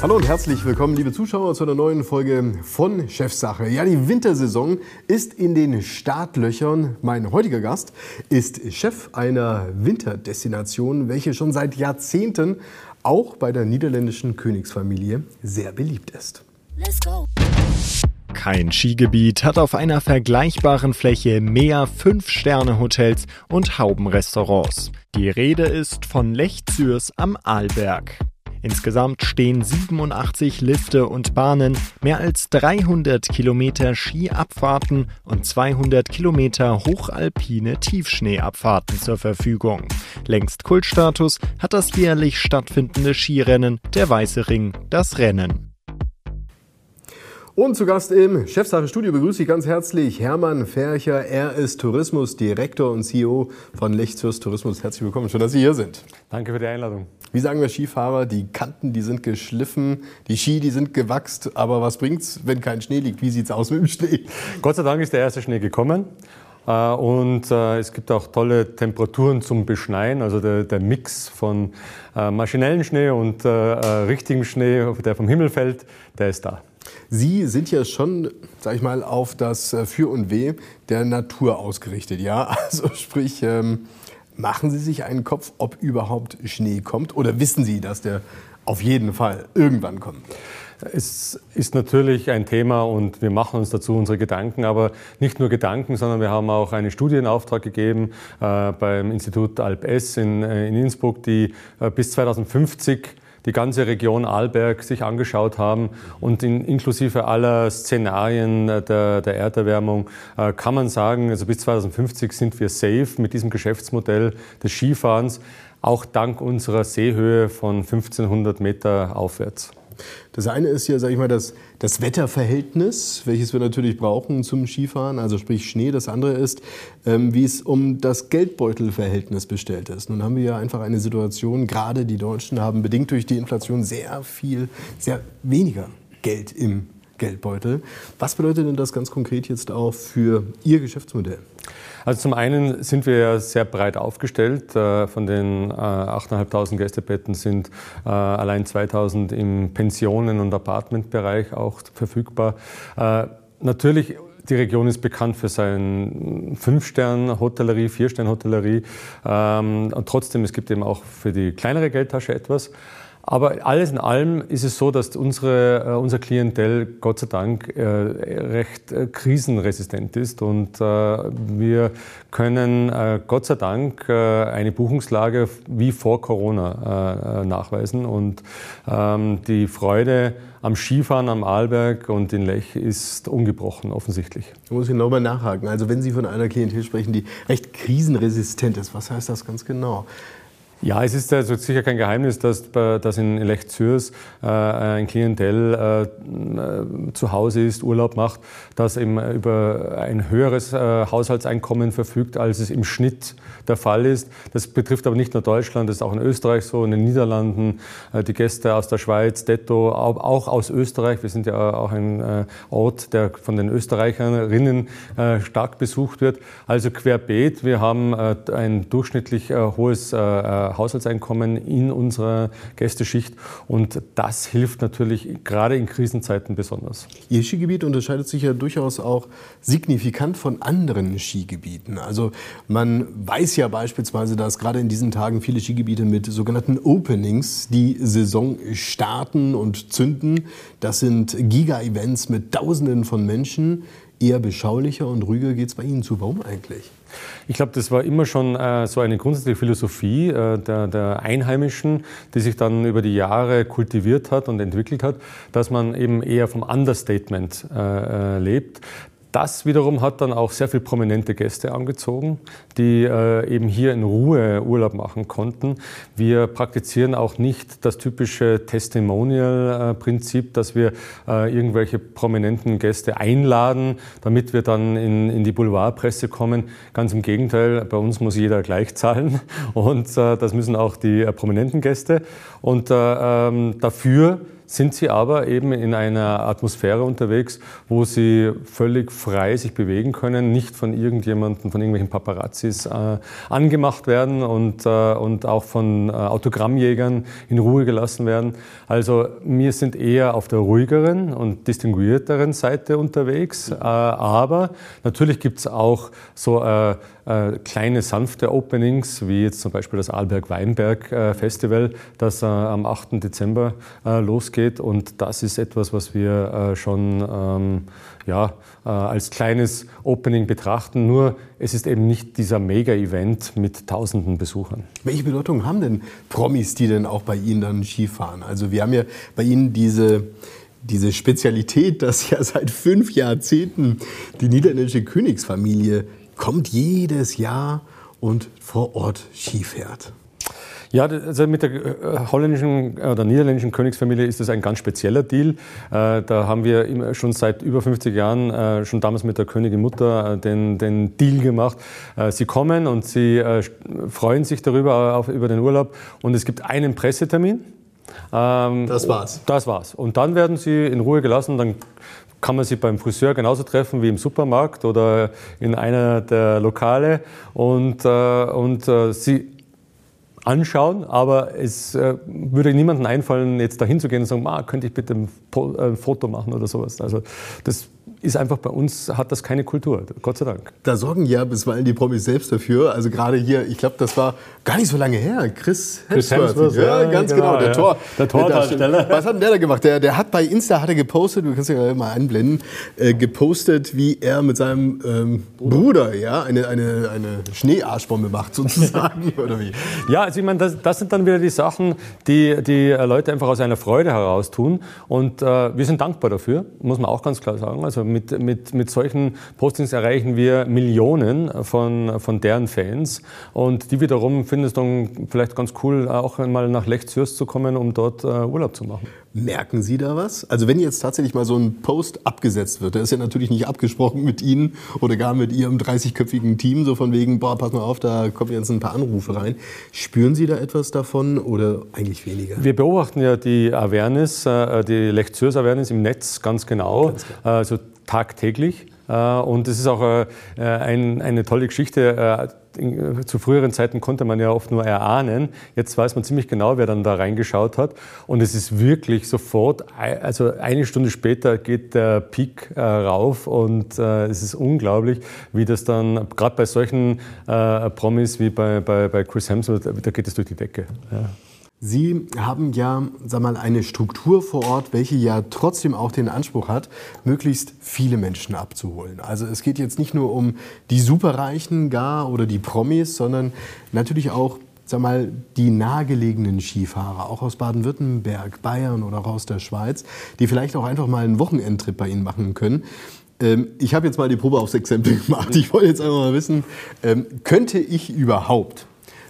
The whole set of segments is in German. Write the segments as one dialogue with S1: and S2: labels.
S1: Hallo und herzlich willkommen, liebe Zuschauer, zu einer neuen Folge von Chefsache. Ja, die Wintersaison ist in den Startlöchern. Mein heutiger Gast ist Chef einer Winterdestination, welche schon seit Jahrzehnten auch bei der niederländischen Königsfamilie sehr beliebt ist. Let's go.
S2: Kein Skigebiet hat auf einer vergleichbaren Fläche mehr Fünf-Sterne-Hotels und Haubenrestaurants. Die Rede ist von Lech Zürs am Arlberg. Insgesamt stehen 87 Lifte und Bahnen, mehr als 300 Kilometer Skiabfahrten und 200 Kilometer hochalpine Tiefschneeabfahrten zur Verfügung. Längst Kultstatus hat das jährlich stattfindende Skirennen der Weiße Ring, das Rennen.
S1: Und zu Gast im Chefsache-Studio begrüße ich ganz herzlich Hermann Fercher. Er ist Tourismusdirektor und CEO von Lechzürs Tourismus. Herzlich willkommen, schön, dass Sie hier sind.
S3: Danke für die Einladung.
S1: Wie sagen wir Skifahrer, die Kanten, die sind geschliffen, die Ski, die sind gewachst. Aber was bringt's, wenn kein Schnee liegt? Wie sieht's aus mit dem Schnee?
S3: Gott sei Dank ist der erste Schnee gekommen. Äh, und äh, es gibt auch tolle Temperaturen zum Beschneien, also der, der Mix von äh, maschinellen Schnee und richtigem Schnee, der vom Himmel fällt, der ist da.
S1: Sie sind ja schon, sag ich mal, auf das Für und Weh der Natur ausgerichtet, ja? Also sprich, ähm, machen Sie sich einen Kopf, ob überhaupt Schnee kommt oder wissen Sie, dass der auf jeden Fall irgendwann kommt?
S3: Es ist natürlich ein Thema und wir machen uns dazu unsere Gedanken, aber nicht nur Gedanken, sondern wir haben auch eine Studie in Auftrag gegeben äh, beim Institut Alp S in, äh, in Innsbruck, die äh, bis 2050 die ganze Region Arlberg sich angeschaut haben und in, inklusive aller Szenarien der, der Erderwärmung äh, kann man sagen, also bis 2050 sind wir safe mit diesem Geschäftsmodell des Skifahrens, auch dank unserer Seehöhe von 1500 Meter aufwärts.
S1: Das eine ist ja, sage ich mal, das, das Wetterverhältnis, welches wir natürlich brauchen zum Skifahren, also sprich Schnee. Das andere ist, ähm, wie es um das Geldbeutelverhältnis bestellt ist. Nun haben wir ja einfach eine Situation, gerade die Deutschen haben bedingt durch die Inflation sehr viel, sehr weniger Geld im Geldbeutel. Was bedeutet denn das ganz konkret jetzt auch für Ihr Geschäftsmodell?
S3: Also zum einen sind wir ja sehr breit aufgestellt. Äh, von den 8.500 äh, Gästebetten sind äh, allein 2.000 im Pensionen- und Apartmentbereich auch verfügbar. Natürlich die Region ist bekannt für seine Fünf-Stern-Hotellerie, Vier-Stern-Hotellerie. Ähm, und trotzdem, es gibt eben auch für die kleinere Geldtasche etwas. Aber alles in allem ist es so, dass unsere, äh, unser Klientel Gott sei Dank äh, recht äh, krisenresistent ist und wir können Gott sei Dank eine Buchungslage wie vor Corona nachweisen und ähm, die Freude am Skifahren am Arlberg und in Lech ist ungebrochen, offensichtlich.
S1: Da muss ich nochmal nachhaken. Also wenn Sie von einer Klientel sprechen, die recht krisenresistent ist, was heißt das ganz genau?
S3: Ja, es ist also sicher kein Geheimnis, dass, dass in Lech Zürs äh, ein Klientel äh, äh, zu Hause ist, Urlaub macht, das eben über ein höheres äh, Haushaltseinkommen verfügt, als es im Schnitt der Fall ist. Das betrifft aber nicht nur Deutschland, das ist auch in Österreich so, in den Niederlanden, äh, die Gäste aus der Schweiz, Detto, auch aus Österreich. Wir sind ja auch ein äh, Ort, der von den Österreicherinnen stark besucht wird. Also querbeet, wir haben ein durchschnittlich hohes Haushaltseinkommen in unserer Gästeschicht. Und das hilft natürlich gerade in Krisenzeiten besonders.
S1: Ihr Skigebiet unterscheidet sich ja durchaus auch signifikant von anderen Skigebieten. Also man weiß ja beispielsweise, dass gerade in diesen Tagen viele Skigebiete mit sogenannten Openings die Saison starten und zünden. Das sind Giga-Events mit Tausenden von Menschen. Eher beschaulicher und ruhiger geht es bei Ihnen zu. Warum eigentlich?
S3: Ich glaube, das war immer schon äh, so eine grundsätzliche Philosophie äh, der, der, Einheimischen, die sich dann über die Jahre kultiviert hat und entwickelt hat, dass man eben eher vom Understatement äh, äh lebt. Das wiederum hat dann auch sehr viele prominente Gäste angezogen, die äh, eben hier in Ruhe Urlaub machen konnten. Wir praktizieren auch nicht das typische Testimonial-Prinzip, dass wir äh, irgendwelche prominenten Gäste einladen, damit wir dann in, in die Boulevardpresse kommen. Ganz im Gegenteil, bei uns muss jeder gleich zahlen und äh, das müssen auch die äh, prominenten Gäste. Und äh, ähm, dafür sind sie aber eben in einer Atmosphäre unterwegs, wo sie völlig frei sich bewegen können, nicht von irgendjemandem, von irgendwelchen Paparazzis äh, angemacht werden und, äh, und auch von äh, Autogrammjägern in Ruhe gelassen werden. Also wir sind eher auf der ruhigeren und distinguierteren Seite unterwegs, äh, aber natürlich gibt es auch so äh, kleine sanfte Openings, wie jetzt zum Beispiel das Arlberg Weinberg äh, Festival, das am 8. Dezember äh, losgeht. Und das ist etwas, was wir äh, schon ähm, ja, äh, als kleines Opening betrachten. Nur es ist eben nicht dieser Mega-Event mit tausenden Besuchern.
S1: Welche Bedeutung haben denn Promis, die denn auch bei Ihnen dann Skifahren? Also wir haben ja bei Ihnen diese diese Spezialität, dass ja seit fünf Jahrzehnten die niederländische Königsfamilie kommt jedes Jahr und vor Ort Ski fährt.
S3: Ja, also mit der äh, holländischen oder niederländischen Königsfamilie ist das ein ganz spezieller Deal. Äh, da haben wir schon seit über 50 Jahren, äh, schon damals mit der Königin Mutter, den, den Deal gemacht. Sie kommen und sie freuen sich darüber, auf, über den Urlaub. Und es gibt einen Pressetermin.
S1: Ähm, das war's.
S3: Das war's. Und dann werden sie in Ruhe gelassen. Dann kann man sie beim Friseur genauso treffen wie im Supermarkt oder in einer der Lokale und, äh, und äh, sie anschauen, aber es äh, würde niemandem einfallen, jetzt dahin zu gehen und sagen, ah, könnte ich bitte ein, ein Foto machen oder sowas. Also das ist einfach bei uns, hat das keine Kultur, Gott sei Dank.
S1: Da sorgen ja bisweilen die Promis selbst dafür. Also gerade hier, ich glaube, das war gar nicht so lange her, Chris. Chris Hemsworth ja, ja, ganz genau, genau der ja. Tor.
S3: Der Tordarsteller.
S1: Was hat denn der da gemacht? Der, der hat bei Insta hat er gepostet, du kannst ja mal einblenden, äh, gepostet, wie er mit seinem ähm, Bruder. ja, eine, eine, eine Schneearschbombe macht sozusagen, oder wie?
S3: Ja, also ich meine, das, das, sind dann wieder die Sachen, die die Leute einfach aus einer Freude heraus tun und äh, wir sind dankbar dafür, muss man auch ganz klar sagen. Also mit, mit, mit solchen Postings erreichen wir Millionen von, von deren Fans. Und die wiederum finden es dann vielleicht ganz cool, auch einmal nach Lech-Zürs zu kommen, um dort uh, Urlaub zu machen.
S1: Merken Sie da was? Also wenn jetzt tatsächlich mal so ein Post abgesetzt wird, der ist ja natürlich nicht abgesprochen mit Ihnen oder gar mit Ihrem 30-köpfigen Team, so von wegen, boah, pass mal auf, da kommen jetzt ein paar Anrufe rein. Spüren Sie da etwas davon oder eigentlich weniger?
S3: Wir beobachten ja die Awareness, äh, die Lech-Zürs-Awareness im Netz ganz genau. Ganz genau. Also tagtäglich. Äh, und es ist auch ein, eine tolle Geschichte. Äh, zu früheren Zeiten konnte man ja oft nur erahnen. Jetzt weiß man ziemlich genau, wer dann da reingeschaut hat. Und es ist wirklich sofort, also eine Stunde später geht der Peak rauf. Und es ist unglaublich, wie das dann, gerade bei solchen Promis wie bei, bei, bei Chris Hemsworth, da geht es durch die Decke. Ja.
S1: Sie haben ja sag mal, eine Struktur vor Ort, welche ja trotzdem auch den Anspruch hat, möglichst viele Menschen abzuholen. Also es geht jetzt nicht nur um die Superreichen gar oder die Promis, sondern natürlich auch sag mal, die nahegelegenen Skifahrer, auch aus Baden-Württemberg, Bayern oder auch aus der Schweiz, die vielleicht auch einfach mal einen Wochenendtrip bei Ihnen machen können. Ähm, ich habe jetzt mal die Probe aufs Exempel gemacht. Ich wollte jetzt einfach mal wissen, ähm, könnte ich überhaupt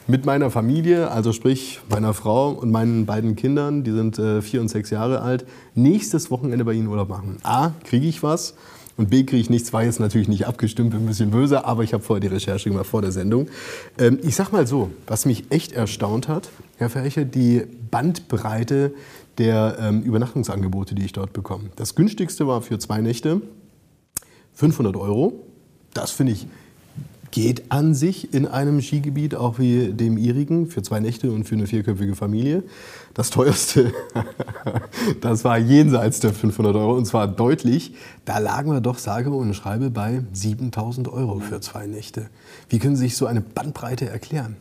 S1: mit meiner Familie, also sprich meiner Frau und meinen beiden Kindern, die sind äh, vier und sechs Jahre alt, nächstes Wochenende bei Ihnen Urlaub machen. A, kriege ich was? Und B, kriege ich nichts, war jetzt natürlich nicht abgestimmt, bin ein bisschen böse, aber ich habe vorher die Recherche gemacht vor der Sendung. Ähm, ich sag mal so, was mich echt erstaunt hat, Herr Fercher, die Bandbreite der ähm, Übernachtungsangebote, die ich dort bekomme. Das günstigste war für zwei Nächte 500 Euro. Das finde ich geht an sich in einem Skigebiet, auch wie dem ihrigen, für zwei Nächte und für eine vierköpfige Familie. Das teuerste, das war jenseits der 500 Euro und zwar deutlich. Da lagen wir doch, sage und schreibe, bei 7000 Euro für zwei Nächte. Wie können Sie sich so eine Bandbreite erklären?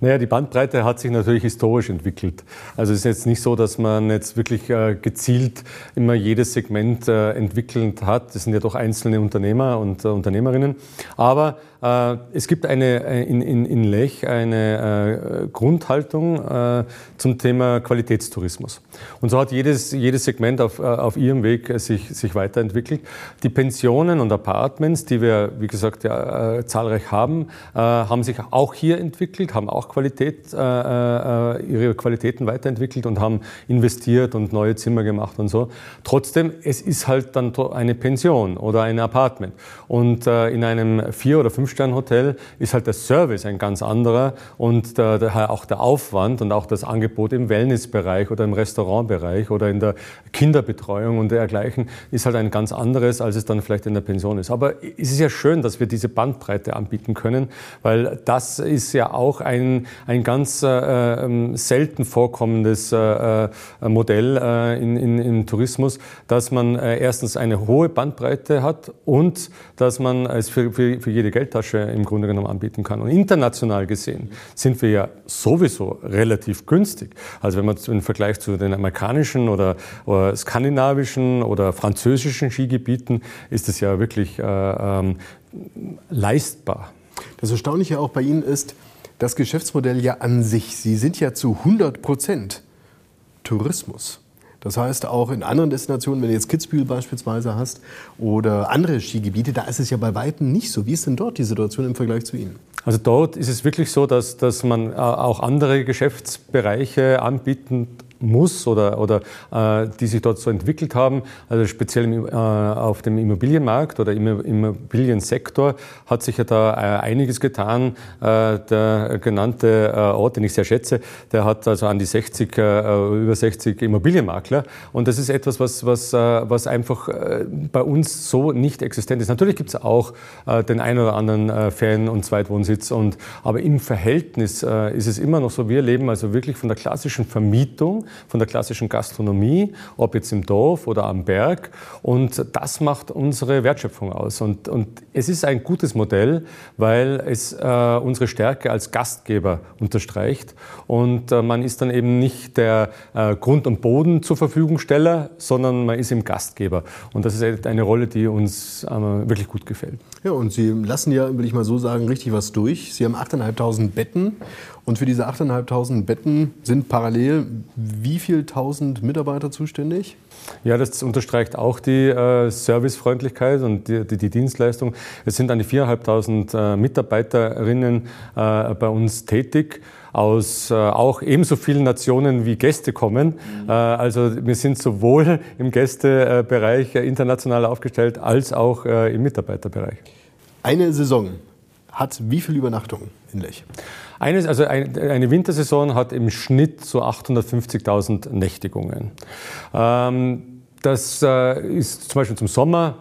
S3: Naja, die Bandbreite hat sich natürlich historisch entwickelt. Also es ist jetzt nicht so, dass man jetzt wirklich äh, gezielt immer jedes Segment äh, entwickelt hat. Das sind ja doch einzelne Unternehmer und äh, Unternehmerinnen. Aber es gibt eine, äh, in, in, in Lech eine äh, Grundhaltung äh, zum Thema Qualitätstourismus. Und so hat jedes, jedes Segment auf, äh, auf ihrem Weg sich, sich weiterentwickelt. Die Pensionen und Apartments, die wir, wie gesagt, ja, äh, zahlreich haben, haben sich auch hier entwickelt, haben auch Qualität, ihre Qualitäten weiterentwickelt und haben investiert und neue Zimmer gemacht und so. Trotzdem, es ist halt dann eine Pension oder ein Apartment. Und in einem vier- oder fünf Fünf-Sterne-Hotel ist halt der Service ein ganz anderer und der, auch der Aufwand und auch das Angebot im Wellnessbereich oder im Restaurantbereich oder in der Kinderbetreuung und dergleichen ist halt ein ganz anderes, als es dann vielleicht in der Pension ist. Aber es ist ja schön, dass wir diese Bandbreite anbieten können, weil das ist ja auch ein, ein ganz äh, ähm, selten vorkommendes äh, äh Modell äh, in, in, im Tourismus, dass man äh, erstens eine hohe Bandbreite hat und dass man es für, für, für jede Geldtasche im Grunde genommen anbieten kann. Und international gesehen sind wir ja sowieso relativ günstig. Also wenn man im Vergleich zu den amerikanischen oder, oder skandinavischen oder französischen Skigebieten ist es ja wirklich äh, ähm, leistbar.
S1: Das Erstaunliche auch bei Ihnen ist, das Geschäftsmodell ja an sich. Sie sind ja zu 100 Prozent Tourismus. Das heißt, auch in anderen Destinationen, wenn du jetzt Kitzbühel beispielsweise hast oder andere Skigebiete, da ist es ja bei Weitem nicht so. Wie ist denn dort die Situation im Vergleich zu Ihnen?
S3: Also dort ist es wirklich so, dass, dass man äh, auch andere Geschäftsbereiche anbieten muss oder, oder äh, die sich dort so entwickelt haben. Also speziell im, äh, auf dem Immobilienmarkt oder im Immobiliensektor hat sich ja da äh, einiges getan. Äh, der genannte äh, Ort, den ich sehr schätze, der hat also an die 60, äh, über 60 Immobilienmakler. Und das ist etwas, was, was, was einfach bei uns so nicht existent ist. Natürlich gibt es auch den einen oder anderen Ferien- und Zweitwohnsitz. Und, aber im Verhältnis ist es immer noch so, wir leben also wirklich von der klassischen Vermietung von der klassischen Gastronomie, ob jetzt im Dorf oder am Berg. Und das macht unsere Wertschöpfung aus. Und, und es ist ein gutes Modell, weil es äh, unsere Stärke als Gastgeber unterstreicht. Und äh, man ist dann eben nicht der äh, Grund- und Boden zur Verfügungsteller, sondern man ist im Gastgeber. Und das ist eine Rolle, die uns äh, wirklich gut gefällt.
S1: Ja, und Sie lassen ja, will ich mal so sagen, richtig was durch. Sie haben 8.500 Betten und für diese 8.500 Betten sind parallel wie viel tausend Mitarbeiter zuständig?
S3: Ja, das unterstreicht auch die äh, Servicefreundlichkeit und die, die, die, Dienstleistung. Es sind an die 4.500 äh, Mitarbeiterinnen äh, bei uns tätig aus äh, auch ebenso vielen Nationen wie Gäste kommen. Mhm. Äh, also wir sind sowohl im Gästebereich äh, international aufgestellt als auch äh, im Mitarbeiterbereich.
S1: Eine Saison hat wie viele Übernachtungen in Lech?
S3: Eines, also eine Wintersaison hat im Schnitt so 850.000 Nächtigungen. Ähm, das äh, ist zum Beispiel zum Sommer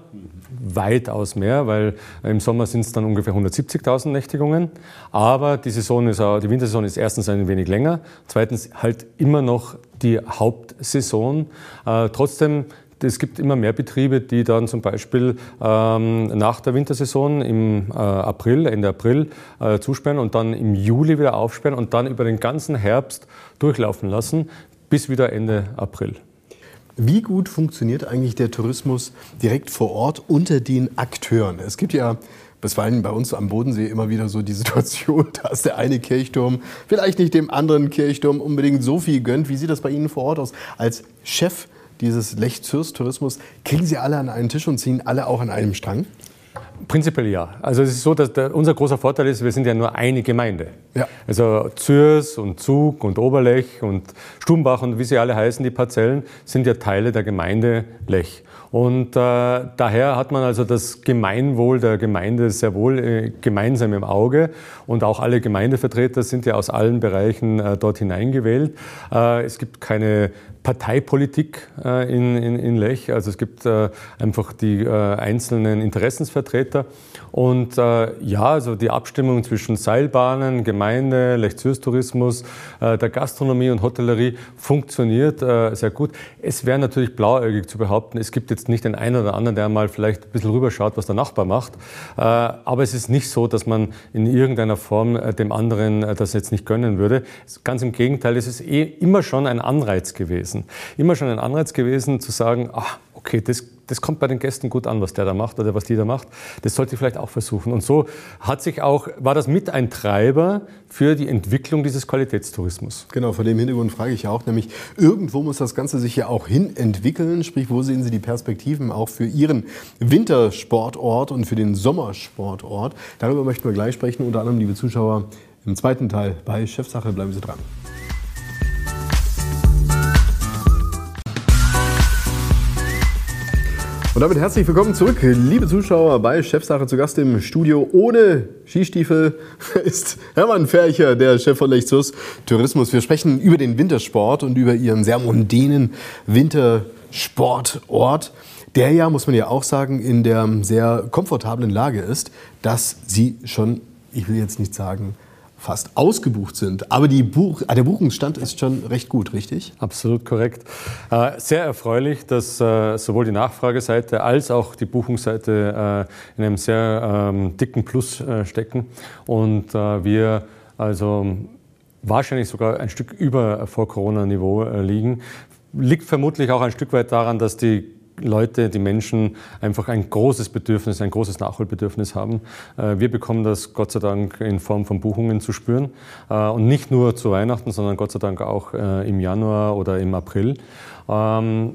S3: weitaus mehr, weil im Sommer sind es dann ungefähr 170.000 Nächtigungen. Aber die, Saison ist, die Wintersaison ist erstens ein wenig länger, zweitens halt immer noch die Hauptsaison. Äh, trotzdem es gibt immer mehr Betriebe, die dann zum Beispiel ähm, nach der Wintersaison im äh, April, Ende April äh, zusperren und dann im Juli wieder aufsperren und dann über den ganzen Herbst durchlaufen lassen bis wieder Ende April.
S1: Wie gut funktioniert eigentlich der Tourismus direkt vor Ort unter den Akteuren? Es gibt ja bisweilen bei uns am Bodensee immer wieder so die Situation, dass der eine Kirchturm vielleicht nicht dem anderen Kirchturm unbedingt so viel gönnt. Wie sieht das bei Ihnen vor Ort aus? Als Chef dieses Lech-Zürs-Tourismus, kriegen Sie alle an einen Tisch und ziehen alle auch an einem Strang?
S3: Prinzipiell ja. Also es ist so, dass der, unser großer Vorteil ist, wir sind ja nur eine Gemeinde. Ja. Also Zürs und Zug und Oberlech und Stumbach und wie sie alle heißen, die Parzellen, sind ja Teile der Gemeinde Lech. Und äh, daher hat man also das Gemeinwohl der Gemeinde sehr wohl äh, gemeinsam im Auge. Und auch alle Gemeindevertreter sind ja aus allen Bereichen äh, dort hineingewählt. Äh, es gibt keine Parteipolitik äh, in, in, in, Lech. Also es gibt äh, einfach die äh, einzelnen Interessensvertreter. Und ja, also die Abstimmung zwischen Seilbahnen, Gemeinde, Lech Zürs Tourismus, äh, der Gastronomie und Hotellerie funktioniert sehr gut. Es wäre natürlich blauäugig zu behaupten, es gibt jetzt nicht den einen oder anderen, der mal vielleicht ein bisschen rüberschaut, was der Nachbar macht. aber es ist nicht so, dass man in irgendeiner Form dem anderen das jetzt nicht gönnen würde. Ganz im Gegenteil, es ist eh immer schon ein Anreiz gewesen gewesen. Immer schon ein Anreiz gewesen zu sagen, ach, okay, das, das kommt bei den Gästen gut an, was der da macht oder was die da macht. Das sollte ich vielleicht auch versuchen. Und so hat sich auch, war das mit ein Treiber für die Entwicklung dieses Qualitätstourismus.
S1: Genau, vor dem Hintergrund frage ich auch, nämlich irgendwo muss das Ganze sich ja auch hin entwickeln. Sprich, wo sehen Sie die Perspektiven auch für Ihren Wintersportort und für den Sommersportort? Darüber möchten wir gleich sprechen, unter anderem, liebe Zuschauer, im zweiten Teil bei Chefsache. Bleiben Sie dran. Und damit herzlich willkommen zurück, liebe Zuschauer, bei Chefsache zu Gast im Studio. Ohne Skistiefel ist Hermann Fercher, der Chef von Lechzus Tourismus. Wir sprechen über den Wintersport und über ihren sehr mondänen Wintersportort, der ja, muss man ja auch sagen, in der sehr komfortablen Lage ist, dass sie schon, ich will jetzt nicht sagen, fast ausgebucht sind. Aber Buch, der Buchungsstand ist schon recht gut, richtig?
S3: Absolut korrekt. Äh, sehr erfreulich, dass äh, sowohl die Nachfrageseite als auch die Buchungsseite äh, in einem sehr ähm, dicken Plus stecken und wir also wahrscheinlich sogar ein Stück über Vor-Corona-Niveau liegen. Liegt vermutlich auch ein Stück weit daran, dass die Leute, die Menschen einfach ein großes Bedürfnis, ein großes Nachholbedürfnis haben. Äh, wir bekommen das Gott sei Dank in Form von Buchungen zu spüren. Äh, und nicht nur zu Weihnachten, sondern Gott sei Dank auch äh, im Januar oder im April. Ähm,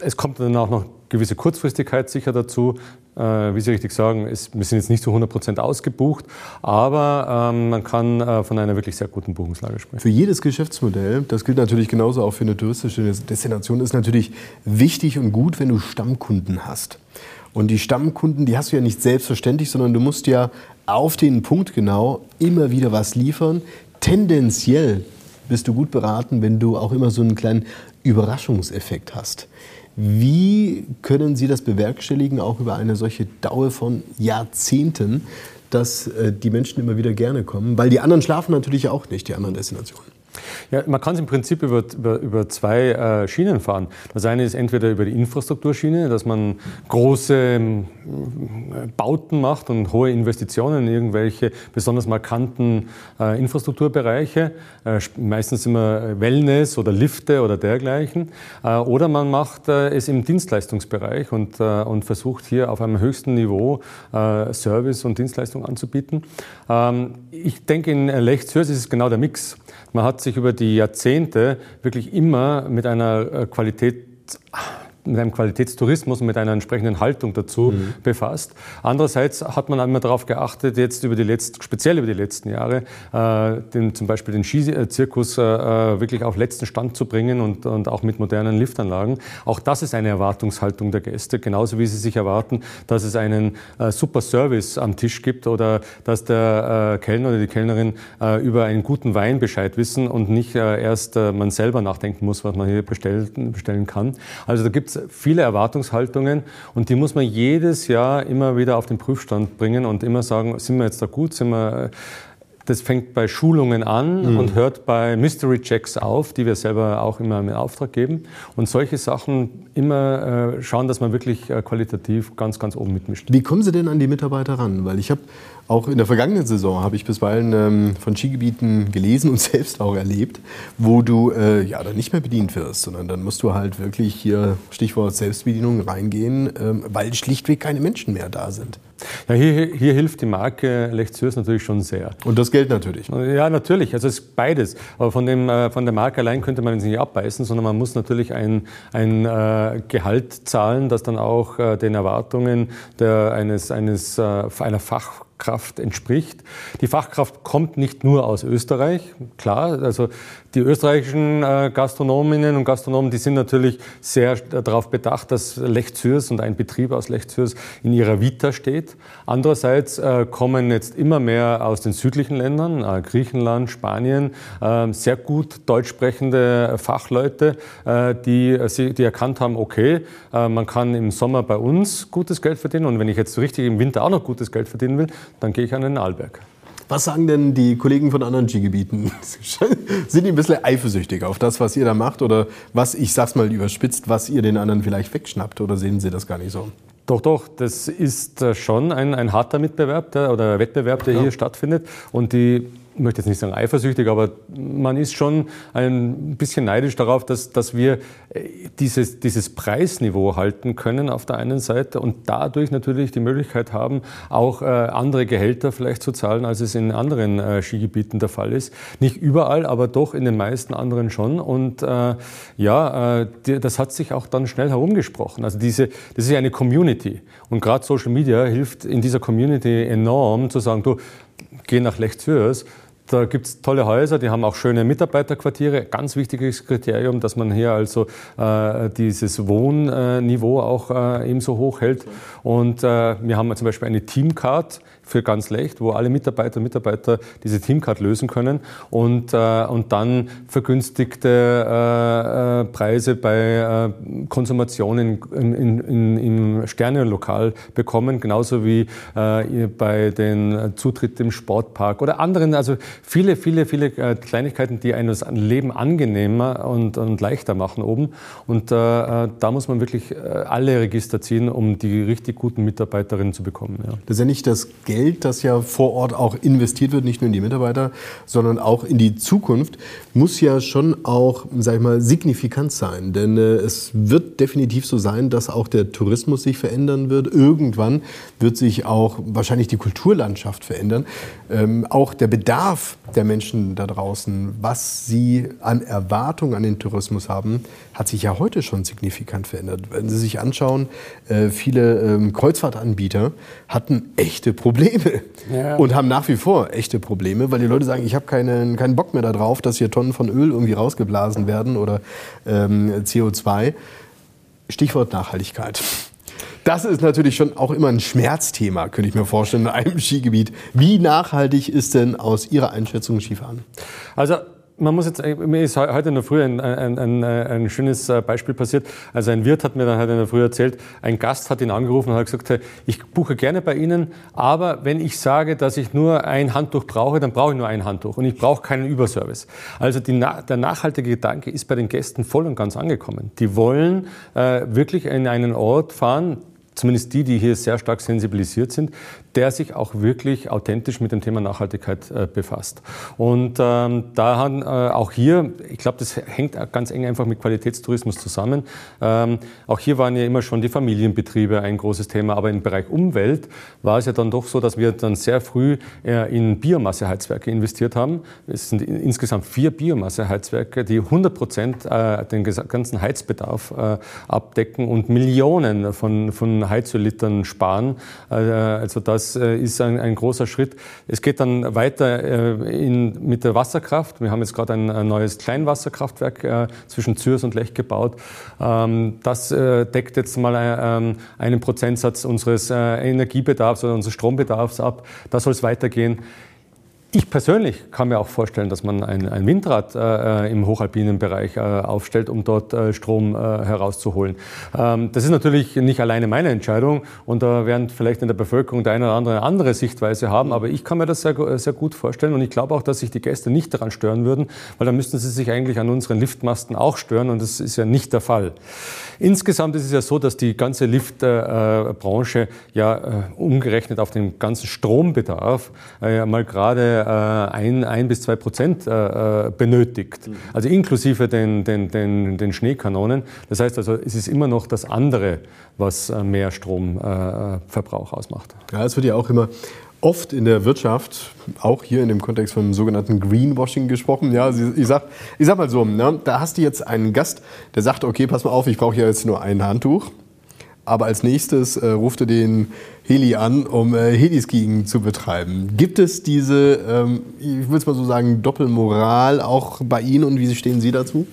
S3: es kommt dann auch noch gewisse Kurzfristigkeit sicher dazu. Äh, wie Sie richtig sagen, ist, wir sind jetzt nicht zu 100 Prozent ausgebucht, aber ähm, man kann äh, von einer wirklich sehr guten Buchungslage sprechen.
S1: Für jedes Geschäftsmodell, das gilt natürlich genauso auch für eine touristische Destination, ist natürlich wichtig und gut, wenn du Stammkunden hast. Und die Stammkunden, die hast du ja nicht selbstverständlich, sondern du musst ja auf den Punkt genau immer wieder was liefern. Tendenziell bist du gut beraten, wenn du auch immer so einen kleinen Überraschungseffekt hast. Wie können Sie das bewerkstelligen, auch über eine solche Dauer von Jahrzehnten, dass äh, die Menschen immer wieder gerne kommen? Weil die anderen schlafen natürlich auch nicht, die anderen Destinationen.
S3: Ja, man kann es im Prinzip über, über, über zwei äh, Schienen fahren. Das eine ist entweder über die Infrastrukturschiene, dass man große äh, Bauten macht und hohe Investitionen in irgendwelche besonders markanten äh, Infrastrukturbereiche, äh, meistens immer Wellness oder Lifte oder dergleichen. Äh, oder man macht äh, es im Dienstleistungsbereich und, und versucht hier auf einem höchsten Niveau Service und Dienstleistung anzubieten. Ähm, ich denke, in Lechzürs ist es genau der Mix. Man hat sich über die Jahrzehnte wirklich immer mit einer äh, Qualität mit einem Qualitätstourismus und mit einer entsprechenden Haltung dazu mhm. befasst. Andererseits hat man einmal darauf geachtet, jetzt über die letzten, speziell über die letzten Jahre, äh, den, zum Beispiel den Skizirkus äh, äh, wirklich auf letzten Stand zu bringen und, und auch mit modernen Liftanlagen. Auch das ist eine Erwartungshaltung der Gäste, genauso wie sie sich erwarten, dass es einen äh, super Service am Tisch gibt oder dass der äh, Kellner oder die Kellnerin äh, über einen guten Wein Bescheid wissen und nicht erst man selber nachdenken muss, was man hier bestellen, bestellen kann. Also da viele Erwartungshaltungen und die muss man jedes Jahr immer wieder auf den Prüfstand bringen und immer sagen, sind wir jetzt da gut, sind wir das fängt bei Schulungen an mhm. und hört bei Mystery Checks auf, die wir selber auch immer in Auftrag geben. Und solche Sachen immer äh, schauen, dass man wirklich äh, qualitativ ganz, ganz oben mitmischt.
S1: Wie kommen Sie denn an die Mitarbeiter ran? Weil ich habe auch in der vergangenen Saison habe ich bisweilen ähm, von Skigebieten gelesen und selbst auch erlebt, wo du äh, ja dann nicht mehr bedient wirst, sondern dann musst du halt wirklich hier Stichwort Selbstbedienung reingehen, ähm, weil schlichtweg keine Menschen mehr da sind.
S3: Ja, hier, hier hilft die Marke Lechzürs natürlich schon sehr.
S1: Und das Geld natürlich.
S3: Ja, natürlich. Also es ist beides. Aber von, dem, äh, von der Marke allein könnte man es nicht abbeißen, sondern man muss natürlich ein, ein äh, Gehalt zahlen, das dann auch äh, den Erwartungen der, eines, eines, einer Fach Fachkraft entspricht. Die Fachkraft kommt nicht nur aus Österreich, klar, also die österreichischen äh, Gastronominnen und Gastronomen, die sind natürlich sehr darauf bedacht, dass Lech Zürs und ein Betrieb aus Lech Zürs in ihrer Vita steht. Andererseits äh, kommen jetzt immer mehr aus den südlichen Ländern, äh, Griechenland, Spanien, sehr gut deutsch sprechende Fachleute, die, die erkannt haben, okay, man kann im Sommer bei uns gutes Geld verdienen und wenn ich jetzt richtig im Winter auch noch gutes Geld verdienen will, dann gehe ich an den Arlberg.
S1: Was sagen denn die Kollegen von anderen Skigebieten? Sind die ein bisschen eifersüchtig auf das, was ihr da macht? Oder was, ich sag's mal überspitzt, was ihr den anderen vielleicht wegschnappt? Oder sehen sie das gar nicht so?
S3: Doch, doch, das ist äh, schon ein, ein harter Mitbewerb der, oder Wettbewerb, der ja. hier stattfindet. Und die ich möchte jetzt nicht sagen eifersüchtig, aber man ist schon ein bisschen neidisch darauf, dass, dass wir äh, dieses, dieses Preisniveau halten können auf der einen Seite und dadurch natürlich die Möglichkeit haben, auch äh, andere Gehälter vielleicht zu zahlen, als es in anderen äh, Skigebieten der Fall ist. Nicht überall, aber doch in den meisten anderen schon. Und äh, ja, das hat sich auch dann schnell herumgesprochen. Also diese, das ist ja eine Community. Und gerade Social Media hilft in dieser Community enorm zu sagen, du, geh nach Lech Zürs, Da gibt es tolle Häuser, die haben auch schöne Mitarbeiterquartiere. Ganz wichtiges Kriterium, dass man hier also äh, dieses Wohnniveau auch äh, ebenso hoch hält. Und äh, wir haben zum Beispiel eine Teamcard für ganz leicht, wo alle Mitarbeiter und Mitarbeiter diese Teamcard lösen können und, äh, und dann vergünstigte äh, äh, Preise bei äh, Konsumationen in, in, in, im Sternenlokal bekommen, genauso wie äh, bei den Zutritt im Sportpark oder anderen, also viele, viele, viele äh, Kleinigkeiten, die einem das Leben angenehmer und, und leichter machen oben. Und äh, da muss man wirklich alle Register ziehen, um die richtig guten Mitarbeiterinnen zu bekommen.
S1: Ja. Das ist ja nicht das Geld, das ja vor Ort auch investiert wird, nicht nur in die Mitarbeiter, sondern auch in die Zukunft, muss ja schon auch, sag ich mal, signifikant sein. Denn äh, es wird definitiv so sein, dass auch der Tourismus sich verändern wird. Irgendwann wird sich auch wahrscheinlich die Kulturlandschaft verändern. Ähm, auch der Bedarf der Menschen da draußen, was sie an Erwartungen an den Tourismus haben, hat sich ja heute schon signifikant verändert. Wenn Sie sich anschauen, äh, viele ähm, Kreuzfahrtanbieter hatten echte Probleme ja. und haben nach wie vor echte Probleme, weil die Leute sagen, ich habe keinen, keinen Bock mehr darauf, dass hier Tonnen von Öl irgendwie rausgeblasen werden oder ähm, CO2. Stichwort Nachhaltigkeit. Das ist natürlich schon auch immer ein Schmerzthema, könnte ich mir vorstellen, in einem Skigebiet. Wie nachhaltig ist denn aus Ihrer Einschätzung Skifahren?
S3: Also man muss jetzt, mir ist heute in der Früh ein, ein, ein, ein, schönes äh, Beispiel passiert. Also ein Wirt hat mir dann heute in der Früh erzählt, ein Gast hat ihn angerufen und hat gesagt, ich buche gerne bei Ihnen, aber wenn ich sage, dass ich nur ein Handtuch brauche, dann brauche ich nur ein Handtuch und ich brauche keinen Überservice. Also die, der nachhaltige Gedanke ist bei den Gästen voll und ganz angekommen. Die wollen äh, wirklich in einen Ort fahren, zumindest die, die hier sehr stark sensibilisiert sind, der sich auch wirklich authentisch mit dem Thema Nachhaltigkeit äh, befasst. Und ähm, da haben äh, auch hier, ich glaube, das hängt ganz eng einfach mit Qualitätstourismus zusammen. Ähm, auch hier waren ja immer schon die Familienbetriebe ein großes Thema, aber im Bereich Umwelt war es ja dann doch so, dass wir dann sehr früh äh, in Biomasseheizwerke investiert haben. Es sind insgesamt vier Biomasseheizwerke, die 100 Prozent äh, den ganzen Heizbedarf äh, abdecken und Millionen von, von Heizölitern sparen. Also das das äh, ist ein, ein, großer Schritt. Es geht dann weiter äh, in, mit der Wasserkraft. Wir haben jetzt gerade ein, ein neues Kleinwasserkraftwerk äh, zwischen Zürs und Lech gebaut. Ähm, das deckt jetzt mal ähm, einen Prozentsatz unseres Energiebedarfs oder unseres Strombedarfs ab. Da soll es weitergehen. Ich persönlich kann mir auch vorstellen, dass man ein, ein Windrad äh, im hochalpinen Bereich äh, aufstellt, um dort äh, Strom äh, herauszuholen. Ähm, das ist natürlich nicht alleine meine Entscheidung und da werden vielleicht in der Bevölkerung der eine oder andere eine andere Sichtweise haben, aber ich kann mir das sehr, sehr gut vorstellen und ich glaube auch, dass sich die Gäste nicht daran stören würden, weil dann müssten sie sich eigentlich an unseren Liftmasten auch stören und das ist ja nicht der Fall. Insgesamt ist es ja so, dass die ganze Liftbranche ja äh, umgerechnet auf den ganzen Strombedarf äh, mal gerade äh, ein, ein bis zwei Prozent benötigt. Mhm. Also inklusive den, den, den, den Schneekanonen. Das heißt also, es ist immer noch das andere, was mehr Stromverbrauch ausmacht.
S1: Ja, es wird ja auch immer oft in der Wirtschaft, auch hier in dem Kontext vom sogenannten Greenwashing gesprochen. Ja, ich sag, ich sag mal so, ne, da hast du jetzt einen Gast, der sagt, okay, pass mal auf, ich brauche ja jetzt nur ein Handtuch. Aber als nächstes äh, ruft er den Heli an, um äh, Heliskiing zu betreiben. Gibt es diese, ähm, ich würde es mal so sagen, Doppelmoral auch bei Ihnen und wie stehen Sie dazu?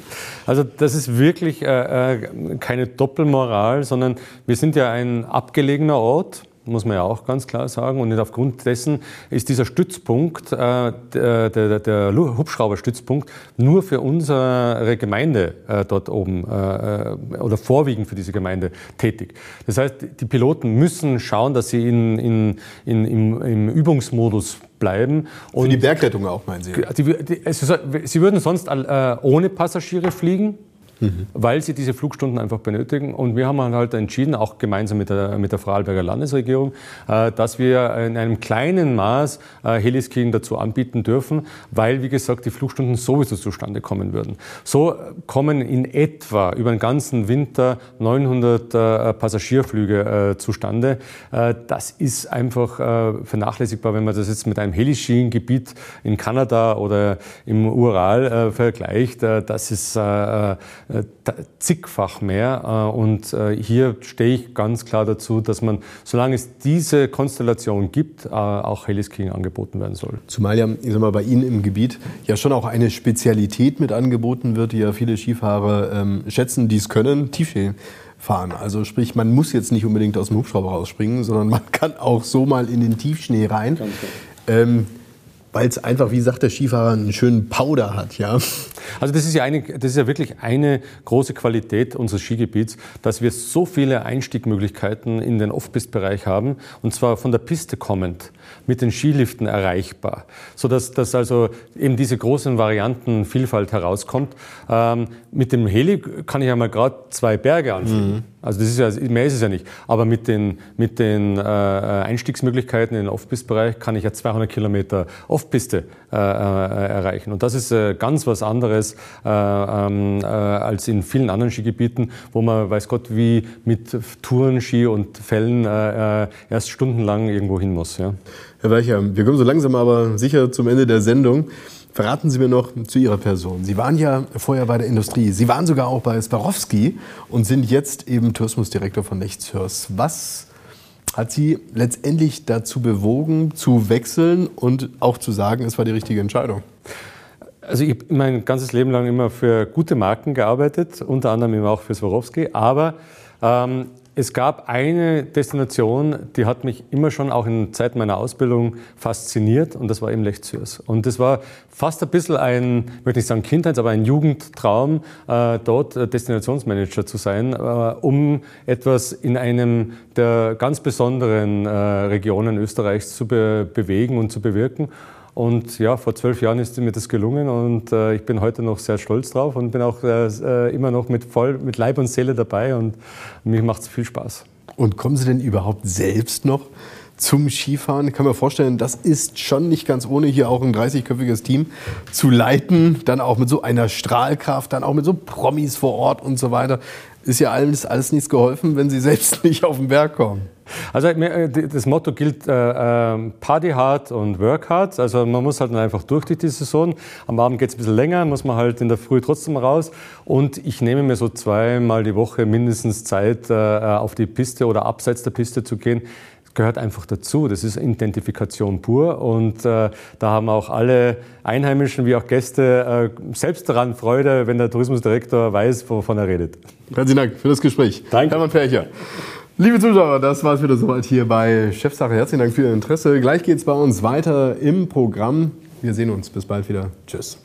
S3: Also das ist wirklich äh, äh keine Doppelmoral, sondern wir sind ja ein abgelegener Ort muss man ja auch ganz klar sagen. Und aufgrund dessen ist dieser Stützpunkt, äh, der, der, der Hubschrauberstützpunkt, nur für unsere Gemeinde äh, dort oben äh, oder vorwiegend für diese Gemeinde tätig. Das heißt, die Piloten müssen schauen, dass sie in, in, in, im, im Übungsmodus bleiben.
S1: Und für die Bergrettung auch, meinen Sie?
S3: Also, sie würden sonst äh, ohne Passagiere fliegen mhm. weil sie diese Flugstunden einfach benötigen. Und wir haben halt entschieden, auch gemeinsam mit der, mit der Vorarlberger Landesregierung, äh, dass wir in einem kleinen Maß äh, Heliskiing dazu anbieten dürfen, weil, wie gesagt, die Flugstunden sowieso zustande kommen würden. So kommen in etwa über den ganzen Winter 900 äh, Passagierflüge zustande. Das ist einfach vernachlässigbar, wenn man das jetzt mit einem Heliskiing-Gebiet in Kanada oder im Ural vergleicht. Das ist zigfach mehr. Äh, und äh, hier stehe ich ganz klar dazu, dass man, solange es diese Konstellation gibt, äh, auch Heliskiing angeboten werden soll.
S1: Zumal ja, ich sag mal, bei Ihnen im Gebiet ja schon auch eine Spezialität mit angeboten wird, die ja viele Skifahrer ähm, schätzen, die es können, Tiefschnee fahren. Also sprich, man muss jetzt nicht unbedingt aus dem Hubschrauber rausspringen, sondern man kann auch so mal in den Tiefschnee rein. Ähm, weil es einfach, wie sagt der Skifahrer, einen schönen Powder hat, ja.
S3: Also das ist ja, eine, das ist ja wirklich eine große Qualität unseres Skigebiets, dass wir so viele Einstiegmöglichkeiten in den Off-Pist-Bereich haben und zwar von der Piste kommend mit den Skiliften erreichbar, sodass dass also eben diese großen Variantenvielfalt herauskommt. Ähm, mit dem Heli kann ich ja mal gerade zwei Berge anfliegen. Mhm. Also das ist ja, mehr ist es ja nicht. Aber mit den, mit den äh, Einstiegsmöglichkeiten in den Off-Pist-Bereich kann ich ja 200 Kilometer Off-Piste äh, äh, erreichen. Und das ist äh, ganz was anderes äh, ähm, äh, als in vielen anderen Skigebieten, wo man, weiß Gott, wie mit Tourenski und Fällen äh, erst stundenlang irgendwo hin muss. Ja.
S1: Herr Weicher, wir kommen so langsam aber sicher zum Ende der Sendung. Verraten Sie mir noch zu Ihrer Person. Sie waren ja vorher bei der Industrie. Sie waren sogar auch bei Swarovski und sind jetzt eben Tourismusdirektor von Lechtshörs. Was hat Sie letztendlich dazu bewogen, zu wechseln und auch zu sagen, es war die richtige Entscheidung?
S3: Also ich habe mein ganzes Leben lang immer für gute Marken gearbeitet, unter anderem eben auch für Swarovski. Aber ähm, es gab eine Destination, die hat mich immer schon auch in Zeit meiner Ausbildung fasziniert und das war eben Lech Zürs. Und das war fast ein bisschen ein, möchte nicht sagen Kindheits, aber ein Jugendtraum, äh, dort Destinationsmanager zu sein, äh, um etwas in einem der ganz besonderen äh, Regionen Österreichs zu be bewegen und zu bewirken. Und ja, vor zwölf Jahren ist mir das gelungen und äh, ich bin heute noch sehr stolz drauf und bin auch äh, immer noch mit, voll, mit Leib und Seele dabei und mir macht es viel Spaß.
S1: Und kommen Sie denn überhaupt selbst noch zum Skifahren? Ich kann mir vorstellen, das ist schon nicht ganz ohne, hier auch ein 30-köpfiges Team zu leiten, dann auch mit so einer Strahlkraft, dann auch mit so Promis vor Ort und so weiter. Ist ja alles, alles nichts geholfen, wenn Sie selbst nicht auf den Berg kommen.
S3: Also äh, das Motto gilt äh, ähm, Party hard und Work hard. Also man muss halt einfach durch die Saison. Am Abend geht es ein bisschen länger, muss man halt in der Früh trotzdem raus. Und ich nehme mir so zweimal die Woche mindestens Zeit, äh, auf die Piste oder abseits der Piste zu gehen gehört einfach dazu. Das ist Identifikation pur und äh, da haben auch alle Einheimischen wie auch Gäste äh, selbst daran Freude, wenn der Tourismusdirektor weiß, wovon er redet.
S1: Herzlichen Dank für das Gespräch.
S3: Danke.
S1: Hermann Percher. Liebe Zuschauer, das war es wieder soweit hier bei Chefsache. Herzlichen Dank für Ihr Interesse. Gleich geht es bei uns weiter im Programm. Wir sehen uns. Bis bald wieder. Tschüss.